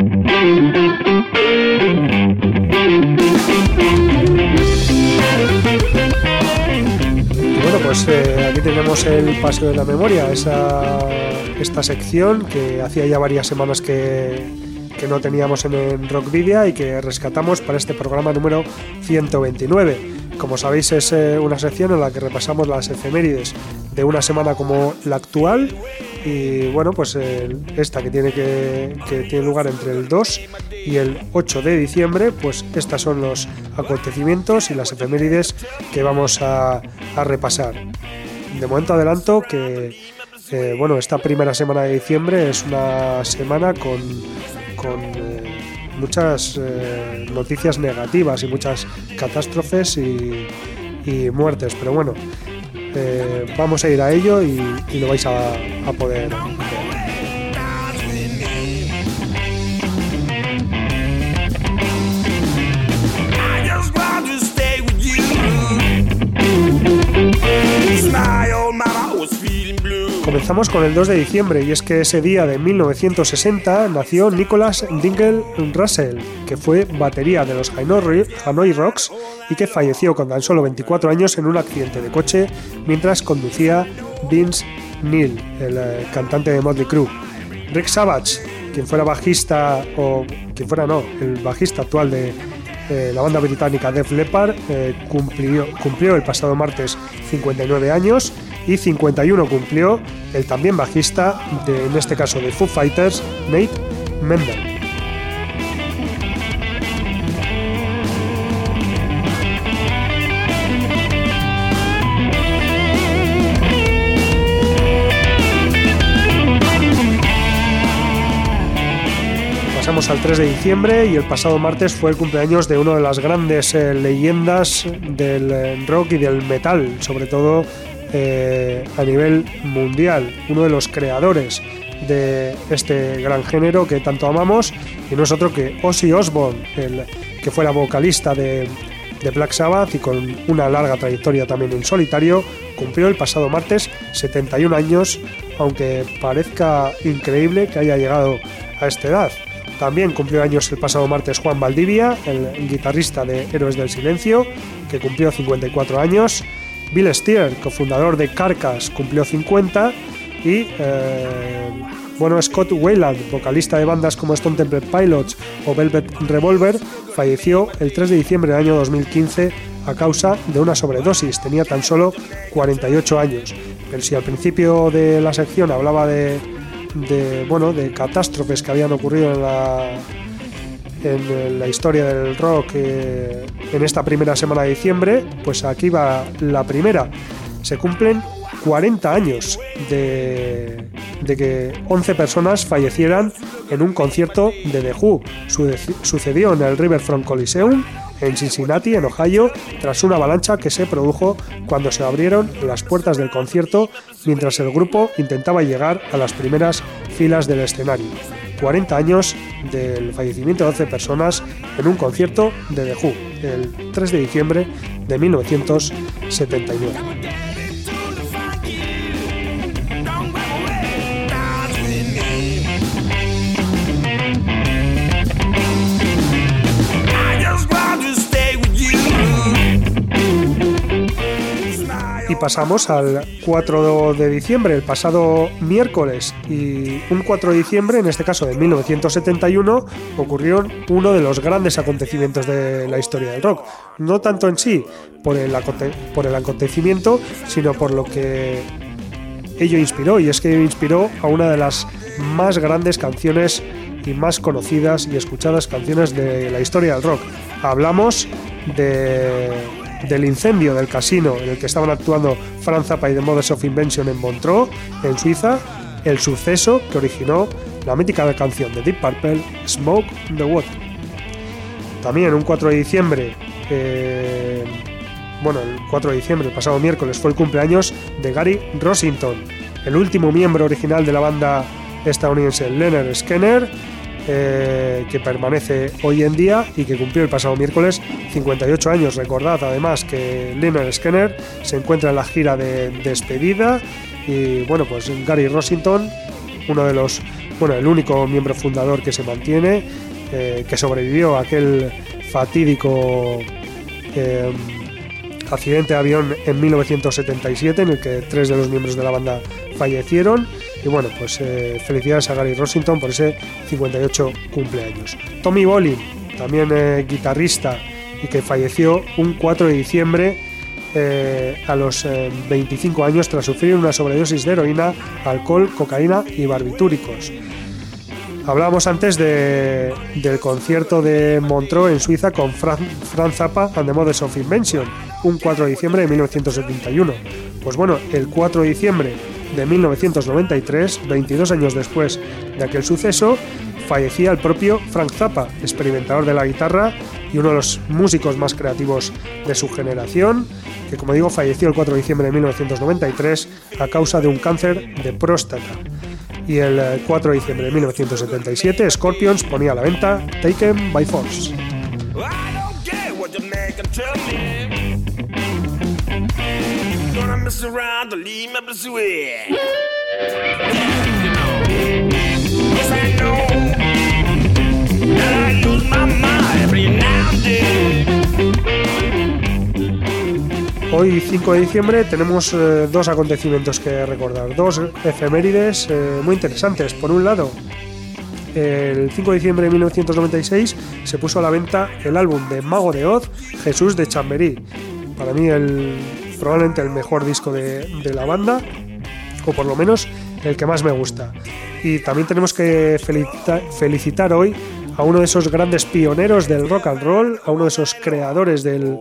Pues eh, aquí tenemos el Paseo de la Memoria, esa, esta sección que hacía ya varias semanas que, que no teníamos en, en Rockvidia y que rescatamos para este programa número 129. Como sabéis, es eh, una sección en la que repasamos las efemérides de una semana como la actual y bueno, pues esta que tiene, que, que tiene lugar entre el 2 y el 8 de diciembre, pues estos son los acontecimientos y las efemérides que vamos a, repasar. De momento adelanto que eh, bueno, esta primera semana de diciembre es una semana con, con eh, muchas eh, noticias negativas y muchas catástrofes y muertes, pero bueno, eh, vamos a ir a ello y, lo vais a, poder Comenzamos con el 2 de diciembre y es que ese día de 1960 nació Nicholas Dingle Russell, que fue batería de los Hanoi Rocks y que falleció con tan solo 24 años en un accidente de coche mientras conducía Vince Neil, el eh, cantante de Motley Crue. Rick Savage, quien fuera bajista o quien fuera no, el bajista actual de eh, la banda británica Def Leppard, eh, cumplió el pasado martes 59 años y 51 cumplió el también bajista, de, en este caso de Foo Fighters, Nate Mendel. Pasamos al 3 de diciembre y el pasado martes fue el cumpleaños de una de las grandes eh, leyendas del eh, rock y del metal, sobre todo eh, a nivel mundial, uno de los creadores de este gran género que tanto amamos y no es otro que Ozzy Osbourne, el que fuera vocalista de, de Black Sabbath y con una larga trayectoria también en solitario, cumplió el pasado martes 71 años, aunque parezca increíble que haya llegado a esta edad. También cumplió años el pasado martes Juan Valdivia, el guitarrista de Héroes del Silencio, que cumplió 54 años. Bill Steer, cofundador de Carcass, cumplió 50. Y eh, bueno, Scott Weiland, vocalista de bandas como Stone Temple Pilots o Velvet Revolver, falleció el 3 de diciembre del año 2015 a causa de una sobredosis. Tenía tan solo 48 años. Pero si al principio de la sección hablaba de, de, bueno, de catástrofes que habían ocurrido en la, en la historia del rock eh, en esta primera semana de diciembre, pues aquí va la primera. Se cumplen 40 años de, que 11 personas fallecieran en un concierto de The Who. Sucedió en el Riverfront Coliseum en Cincinnati, en Ohio, tras una avalancha que se produjo cuando se abrieron las puertas del concierto mientras el grupo intentaba llegar a las primeras filas del escenario. 40 años del fallecimiento de 11 personas en un concierto de The Who, el 3 de diciembre de 1979. Pasamos al 4 de diciembre, el pasado miércoles. Y un 4 de diciembre, en este caso de 1971, ocurrió uno de los grandes acontecimientos de la historia del rock. No tanto en sí por el, por el acontecimiento, sino por lo que ello inspiró. Y es que inspiró a una de las más grandes canciones y más conocidas y escuchadas canciones de la historia del rock. Hablamos de, del incendio del casino en el que estaban actuando Franz Zappa y The Mothers of Invention en Montreux, en Suiza, el suceso que originó la mítica canción de Deep Purple, Smoke the Water. También un 4 de diciembre, eh, bueno, el 4 de diciembre, el pasado miércoles, fue el cumpleaños de Gary Rossington, el último miembro original de la banda estadounidense Leonard Skinner, eh, que permanece hoy en día y que cumplió el pasado miércoles 58 años. Recordad además que Leonard Skinner se encuentra en la gira de despedida y bueno, pues Gary Rossington, uno de los, bueno, el único miembro fundador que se mantiene, eh, que sobrevivió a aquel fatídico eh, accidente de avión en 1977 en el que tres de los miembros de la banda fallecieron. Y bueno, pues eh, felicidades a Gary Rossington por ese 58 cumpleaños. Tommy Bolin, también eh, guitarrista y que falleció un 4 de diciembre eh, a los eh, 25 años tras sufrir una sobredosis de heroína, alcohol, cocaína y barbitúricos. Hablábamos antes de- del concierto de Montreux en Suiza con Fran, Franz Zappa and the Mothers of Invention, un 4 de diciembre de 1971. Pues bueno, el 4 de diciembre de 1993, 22 años después de aquel suceso, fallecía el propio Frank Zappa, experimentador de la guitarra y uno de los músicos más creativos de su generación, que como digo falleció el 4 de diciembre de 1993 a causa de un cáncer de próstata y el eh, 4 de diciembre de 1977 Scorpions ponía a la venta Taken by Force. Hoy 5 de diciembre tenemos eh, dos acontecimientos que recordar, dos efemérides eh, muy interesantes. Por un lado, el 5 de diciembre de 1996 se puso a la venta el álbum de Mago de Oz, Jesús de Chamberí. Para mí el, probablemente el mejor disco de, la banda, o por lo menos el que más me gusta. Y también tenemos que felicita- felicitar hoy a uno de esos grandes pioneros del rock and roll, a uno de esos creadores del,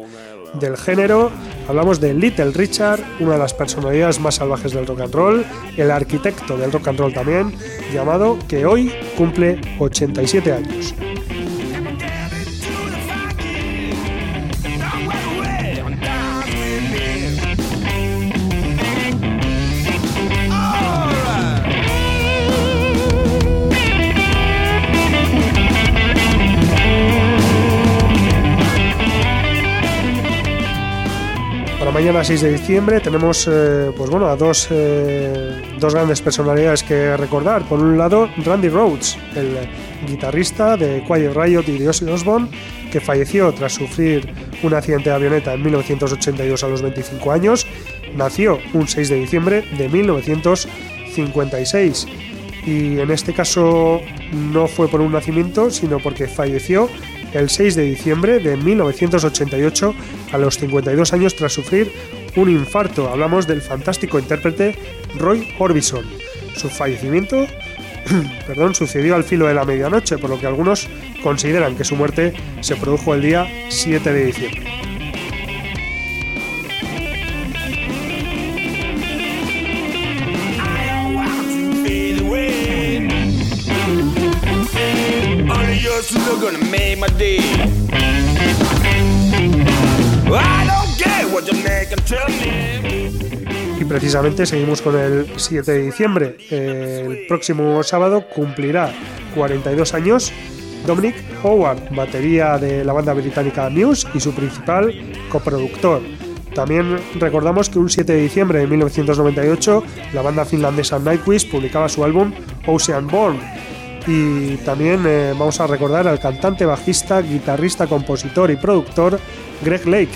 del género. Hablamos de Little Richard, una de las personalidades más salvajes del rock and roll, el arquitecto del rock and roll también, llamado que hoy cumple 87 años. Mañana 6 de diciembre tenemos eh, pues bueno, a dos, eh, dos grandes personalidades que recordar. Por un lado, Randy Rhodes, el guitarrista de Quiet Riot y de Ozzy Osbourne, que falleció tras sufrir un accidente de avioneta en 1982 a los 25 años. Nació un 6 de diciembre de 1956 y en este caso no fue por un nacimiento, sino porque falleció el 6 de diciembre de 1988 a los 52 años tras sufrir un infarto. Hablamos del fantástico intérprete Roy Orbison. Su fallecimiento perdón, sucedió al filo de la medianoche, por lo que algunos consideran que su muerte se produjo el día 7 de diciembre. Me. Y precisamente seguimos con el 7 de diciembre. El próximo sábado cumplirá 42 años Dominic Howard, batería de la banda británica Muse y su principal coproductor. También recordamos que un 7 de diciembre de 1998 la banda finlandesa Nightwish publicaba su álbum Ocean Born. Y también eh, vamos a recordar al cantante, bajista, guitarrista, compositor y productor Greg Lake,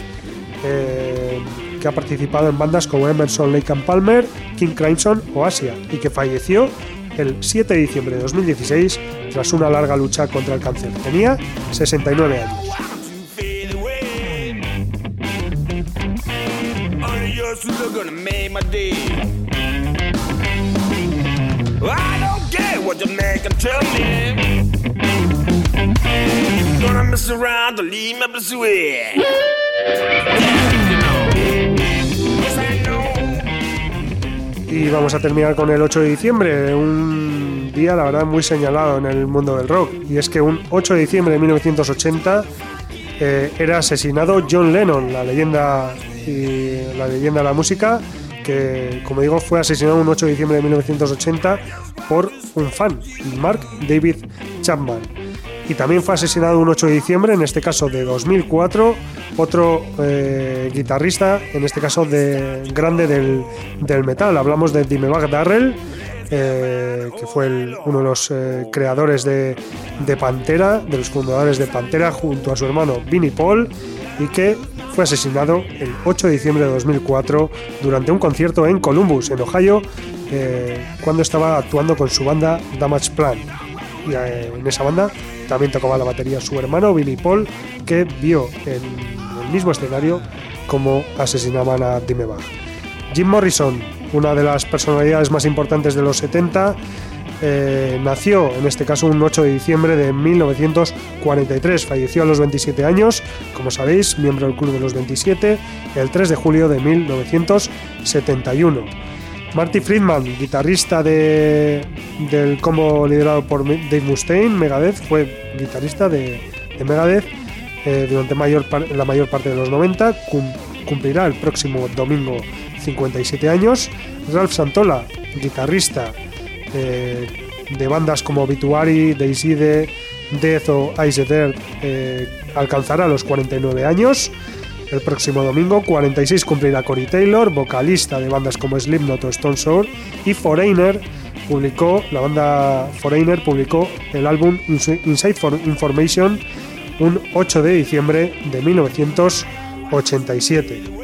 eh, que ha participado en bandas como Emerson, Lake and Palmer, King Crimson o Asia, y que falleció el 7 de diciembre de 2016 tras una larga lucha contra el cáncer. Tenía 69 años. I what you make and tell me. Gonna mess around to leave. Y vamos a terminar con el 8 de diciembre, un día la verdad muy señalado en el mundo del rock. Y es que un 8 de diciembre de 1980 eh, era asesinado John Lennon, la leyenda de la música, que, como digo, fue asesinado un 8 de diciembre de 1980 por un fan, Mark David Chapman. Y también fue asesinado un 8 de diciembre, en este caso de 2004, otro eh, guitarrista, en este caso de grande del, del metal. Hablamos de Dimebag Darrell, eh, que fue uno de los eh, creadores de, de Pantera, de los fundadores de Pantera, junto a su hermano Vinnie Paul, y que fue asesinado el 8 de diciembre de 2004 durante un concierto en Columbus, en Ohio, eh, cuando estaba actuando con su banda Damage Plan. Y eh, en esa banda también tocaba la batería su hermano Vinnie Paul, que vio en el mismo escenario cómo asesinaban a Dimebag. Jim Morrison, una de las personalidades más importantes de los 70, eh, nació en este caso un 8 de diciembre de 1943, falleció a los 27 años, como sabéis, miembro del Club de los 27, el 3 de julio de 1971. Marty Friedman, guitarrista de, del combo liderado por Dave Mustaine, Megadeth, fue guitarrista de, de Megadeth eh, durante mayor la mayor parte de los 90, cum- cumplirá el próximo domingo 57 años. Ralph Santola, guitarrista de bandas como Obituary, Daisy Death o Ice Earth, eh, alcanzará los 49 años. El próximo domingo, 46 cumplirá Cory Taylor, vocalista de bandas como Slipknot o Stone Sour, y Foreigner publicó, la banda Foreigner publicó el álbum Insi- Inside for Information un 8 de diciembre de 1987.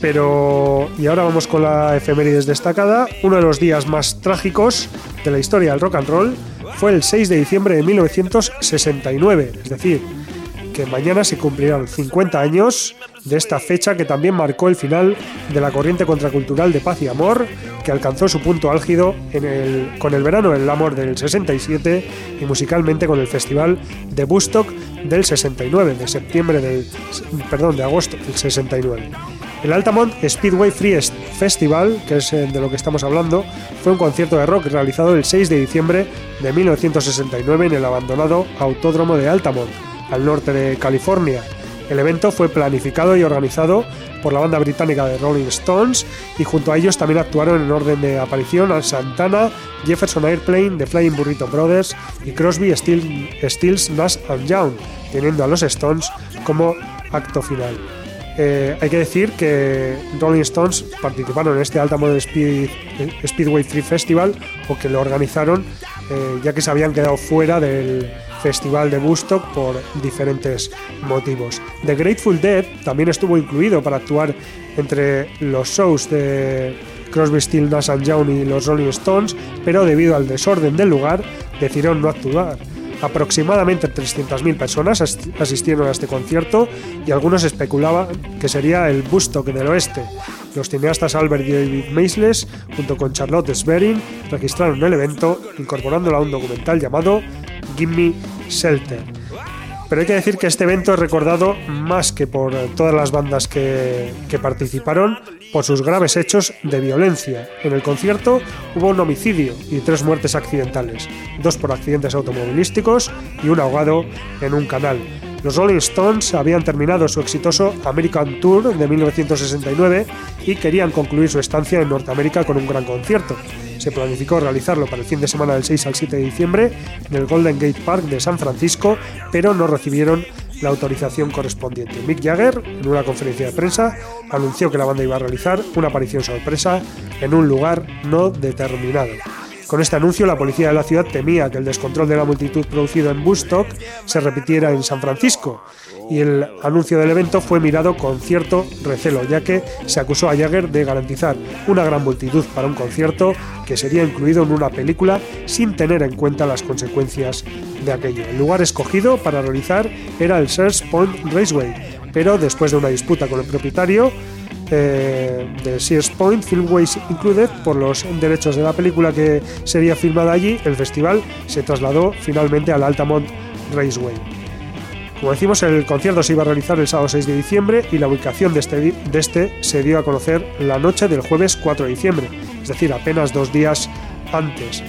Pero, y ahora vamos con la efemérides destacada, uno de los días más trágicos de la historia del rock and roll fue el 6 de diciembre de 1969, es decir, que mañana se cumplirán 50 años de esta fecha que también marcó el final de la corriente contracultural de paz y amor que alcanzó su punto álgido en el- con el verano del amor del 67 y musicalmente con el festival de Woodstock del 69, de septiembre del perdón, de agosto del 69. El Altamont Speedway Free Est- Festival, que es eh, de lo que estamos hablando, fue un concierto de rock realizado el 6 de diciembre de 1969 en el abandonado Autódromo de Altamont, al norte de California. El evento fue planificado y organizado por la banda británica de Rolling Stones y junto a ellos también actuaron en orden de aparición a Santana, Jefferson Airplane, The Flying Burrito Brothers y Crosby, Stills, Nash and Young, teniendo a los Stones como acto final. Eh, hay que decir que Rolling Stones participaron en este Altamont Speed- Speedway Free Festival o que lo organizaron eh, ya que se habían quedado fuera del festival de Woodstock por diferentes motivos. The Grateful Dead también estuvo incluido para actuar entre los shows de Crosby, Steel, Nash Young y los Rolling Stones, pero debido al desorden del lugar decidieron no actuar. Aproximadamente 300.000 personas as- asistieron a este concierto y algunos especulaban que sería el Woodstock del oeste. Los cineastas Albert y David Maisles, junto con Charlotte Sverin, registraron el evento incorporándolo a un documental llamado Gimme Shelter. Pero hay que decir que este evento es recordado más que por todas las bandas que participaron, por sus graves hechos de violencia. En el concierto hubo un homicidio y tres muertes accidentales, dos por accidentes automovilísticos y un ahogado en un canal. Los Rolling Stones habían terminado su exitoso American Tour de 1969 y querían concluir su estancia en Norteamérica con un gran concierto. Se planificó realizarlo para el fin de semana del 6 al 7 de diciembre en el Golden Gate Park de San Francisco, pero no recibieron la autorización correspondiente. Mick Jagger, en una conferencia de prensa, anunció que la banda iba a realizar una aparición sorpresa en un lugar no determinado. Con este anuncio, la policía de la ciudad temía que el descontrol de la multitud producido en Woodstock se repitiera en San Francisco, y el anuncio del evento fue mirado con cierto recelo, ya que se acusó a Jagger de garantizar una gran multitud para un concierto que sería incluido en una película sin tener en cuenta las consecuencias de aquello. El lugar escogido para realizar era el Sears Point Raceway, pero después de una disputa con el propietario, eh, de Sears Point, Filmways Included, por los derechos de la película que sería filmada allí, el festival se trasladó finalmente al Altamont Raceway. Como decimos, el concierto se iba a realizar el sábado 6 de diciembre y la ubicación de este, de este se dio a conocer la noche del jueves 4 de diciembre, es decir, apenas dos días antes.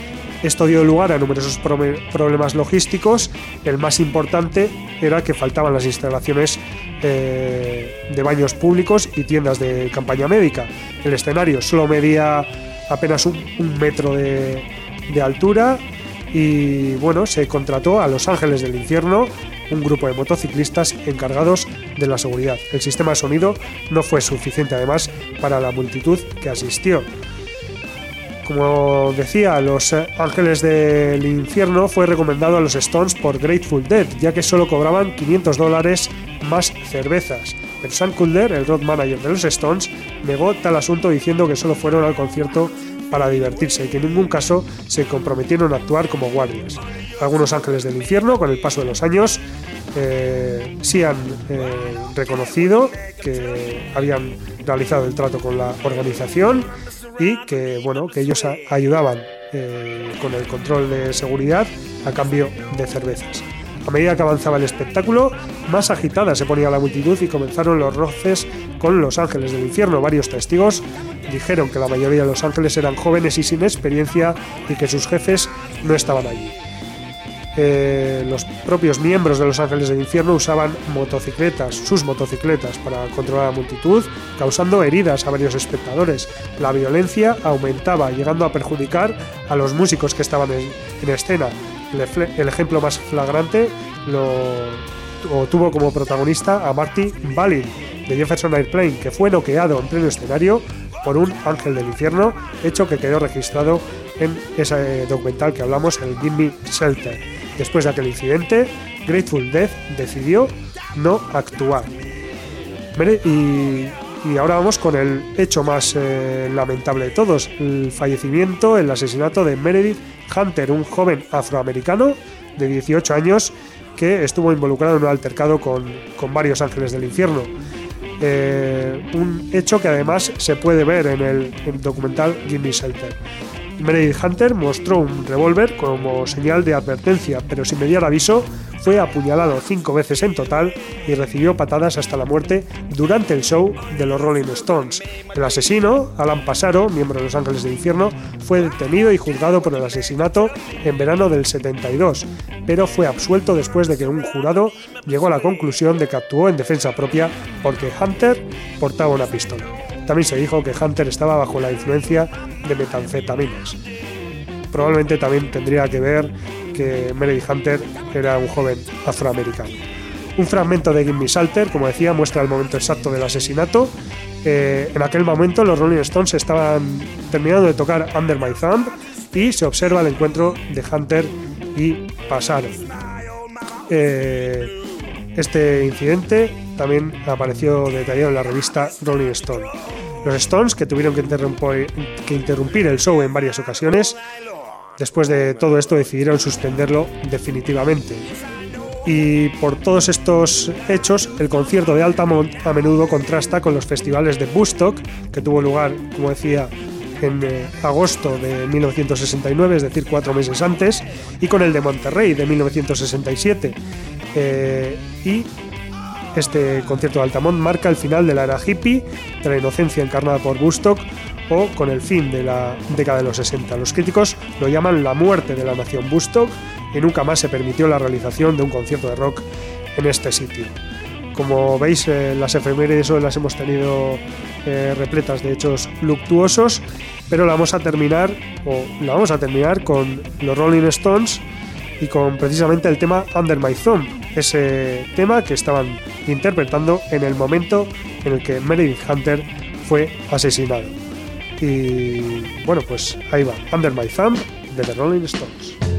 Esto dio lugar a numerosos problemas logísticos. El más importante era que faltaban las instalaciones eh, de baños públicos y tiendas de campaña médica. El escenario solo medía apenas un, un metro de, de altura y bueno, se contrató a Los Ángeles del Infierno, un grupo de motociclistas encargados de la seguridad. El sistema de sonido no fue suficiente además para la multitud que asistió. Como decía, Los Ángeles del Infierno fue recomendado a los Stones por Grateful Dead, ya que solo cobraban 500 dólares más cervezas. Pero Sam Kulder, el road manager de los Stones, negó tal asunto diciendo que solo fueron al concierto para divertirse y que en ningún caso se comprometieron a actuar como guardias. Algunos ángeles del infierno, con el paso de los años, eh, sí han eh, reconocido que habían realizado el trato con la organización y que bueno que ellos ayudaban eh, con el control de seguridad a cambio de cervezas. A medida que avanzaba el espectáculo, más agitada se ponía la multitud y comenzaron los roces con los ángeles del infierno. Varios testigos dijeron que la mayoría de los ángeles eran jóvenes y sin experiencia y que sus jefes no estaban allí. Eh, los propios miembros de los Ángeles del Infierno usaban motocicletas, sus motocicletas, para controlar a la multitud, causando heridas a varios espectadores. La violencia aumentaba, llegando a perjudicar a los músicos que estaban en, en escena. El, el ejemplo más flagrante lo tuvo como protagonista a Marty Balin de Jefferson Airplane, que fue noqueado en pleno escenario por un ángel del infierno, hecho que quedó registrado en ese documental que hablamos, el Gimme Shelter. Después de aquel incidente, Grateful Dead decidió no actuar. Y ahora vamos con el hecho más eh, lamentable de todos, el fallecimiento, el asesinato de Meredith Hunter, un joven afroamericano de 18 años que estuvo involucrado en un altercado con, con varios ángeles del infierno. Eh, un hecho que además se puede ver en el, en el documental Gimme Shelter. Meredith Hunter mostró un revólver como señal de advertencia, pero sin mediar aviso fue apuñalado cinco veces en total y recibió patadas hasta la muerte durante el show de los Rolling Stones. El asesino, Alan Pasaro, miembro de Los Ángeles del Infierno, fue detenido y juzgado por el asesinato en verano del 72, pero fue absuelto después de que un jurado llegó a la conclusión de que actuó en defensa propia porque Hunter portaba una pistola. También se dijo que Hunter estaba bajo la influencia de metanfetaminas. Probablemente también tendría que ver que Meredith Hunter era un joven afroamericano. Un fragmento de Gimme Salter, como decía, muestra el momento exacto del asesinato. Eh, en aquel momento los Rolling Stones estaban terminando de tocar Under My Thumb y se observa el encuentro de Hunter y Pasaro. Eh, este incidente también apareció detallado en la revista Rolling Stone. Los Stones, que tuvieron que interrumpir, el show en varias ocasiones, después de todo esto decidieron suspenderlo definitivamente. Y por todos estos hechos, el concierto de Altamont a menudo contrasta con los festivales de Woodstock, que tuvo lugar, como decía, en eh, agosto de 1969, es decir, cuatro meses antes, y con el de Monterrey de 1967. Eh, y este concierto de Altamont marca el final de la era hippie, de la inocencia encarnada por Woodstock, o con el fin de la década de los 60. Los críticos lo llaman la muerte de la nación Woodstock y nunca más se permitió la realización de un concierto de rock en este sitio. Como veis, eh, las efemérides hoy las hemos tenido eh, repletas de hechos luctuosos, pero la vamos a terminar, o la vamos a terminar con los Rolling Stones y con precisamente el tema Under My Thumb, ese tema que estaban interpretando en el momento en el que Meredith Hunter fue asesinado. Y bueno, pues ahí va, Under My Thumb de The Rolling Stones.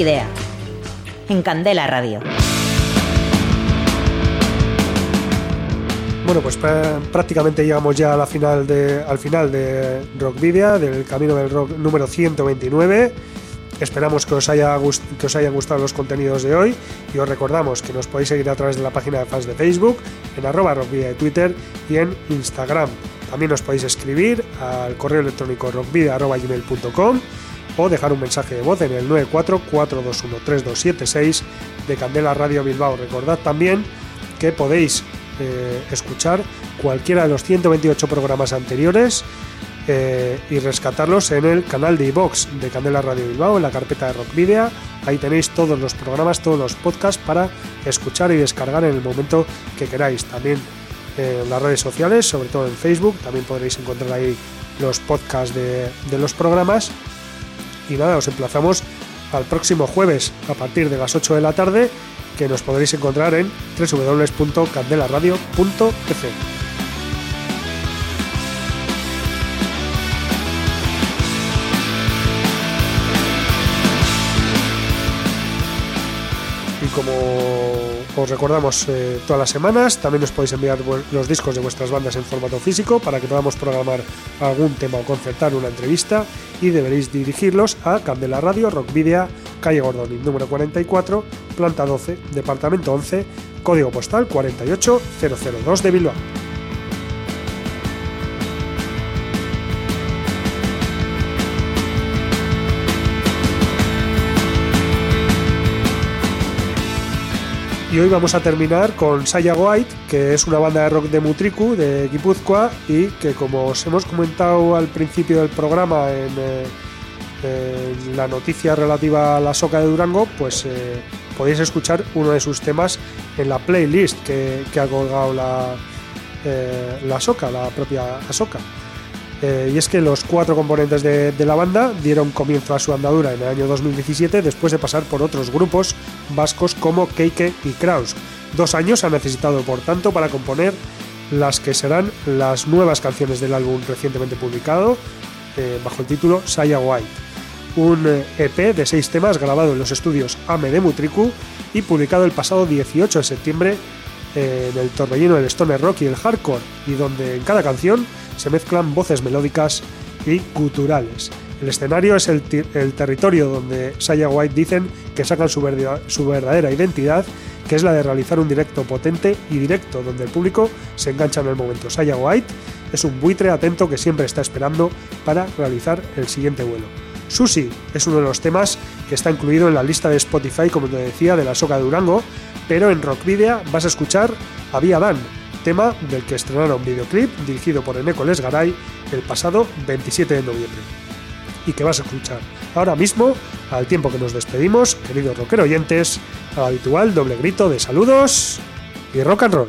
Video. En Candela Radio. Bueno, pues prácticamente llegamos ya a final de, al final de Rockvidia, del camino del rock número 129. Esperamos que os, haya que os hayan gustado los contenidos de hoy y os recordamos que nos podéis seguir a través de la página de fans de Facebook, en arroba rockvidia de Twitter y en Instagram. También os podéis escribir al correo electrónico rockvidia.gmail.com dejar un mensaje de voz en el 944213276 de Candela Radio Bilbao. Recordad también que podéis eh, escuchar cualquiera de los 128 programas anteriores eh, y rescatarlos en el canal de iVox de Candela Radio Bilbao, en la carpeta de Rock Video. Ahí tenéis todos los programas, todos los podcasts para escuchar y descargar en el momento que queráis. También eh, en las redes sociales, sobre todo en Facebook, también podréis encontrar ahí los podcasts de los programas. Y nada, os emplazamos al próximo jueves a partir de las 8 de la tarde, que nos podréis encontrar en www.candelaradio.es. os recordamos eh, todas las semanas, también os podéis enviar los discos de vuestras bandas en formato físico para que podamos programar algún tema o concertar una entrevista y deberéis dirigirlos a Candela Radio, Rockvidia, calle Gordoni, número 44, planta 12, departamento 11, código postal 48002 de Bilbao. Y hoy vamos a terminar con Saya White, que es una banda de rock de Mutriku, de Guipúzcoa, y que como os hemos comentado al principio del programa en, eh, la noticia relativa a la soca de Durango, pues eh, podéis escuchar uno de sus temas en la playlist que, ha colgado la, eh, la soca, la propia Asoka. Eh, y es que los cuatro componentes de, la banda dieron comienzo a su andadura en el año 2017 después de pasar por otros grupos vascos como Keike y Kraus. Dos años han necesitado, por tanto, para componer las que serán las nuevas canciones del álbum recientemente publicado eh, bajo el título Saya White. Un eh, EP de seis temas grabado en los estudios AME de Mutriku y publicado el pasado 18 de septiembre eh, en el torbellino del stoner rock y el hardcore, y donde en cada canción se mezclan voces melódicas y guturales. El escenario es el, el territorio donde Saya White dicen que sacan su, verda- su verdadera identidad, que es la de realizar un directo potente y directo, donde el público se engancha en el momento. Saya White es un buitre atento que siempre está esperando para realizar el siguiente vuelo. Susi es uno de los temas que está incluido en la lista de Spotify, como te decía, de la Soca de Durango, pero en Rockvidia vas a escuchar a Vía Dan, tema del que estrenaron videoclip dirigido por Eneco Lesgaray el pasado 27 de noviembre. Y que vas a escuchar ahora mismo, al tiempo que nos despedimos, queridos rockero oyentes, al habitual doble grito de saludos y rock and roll.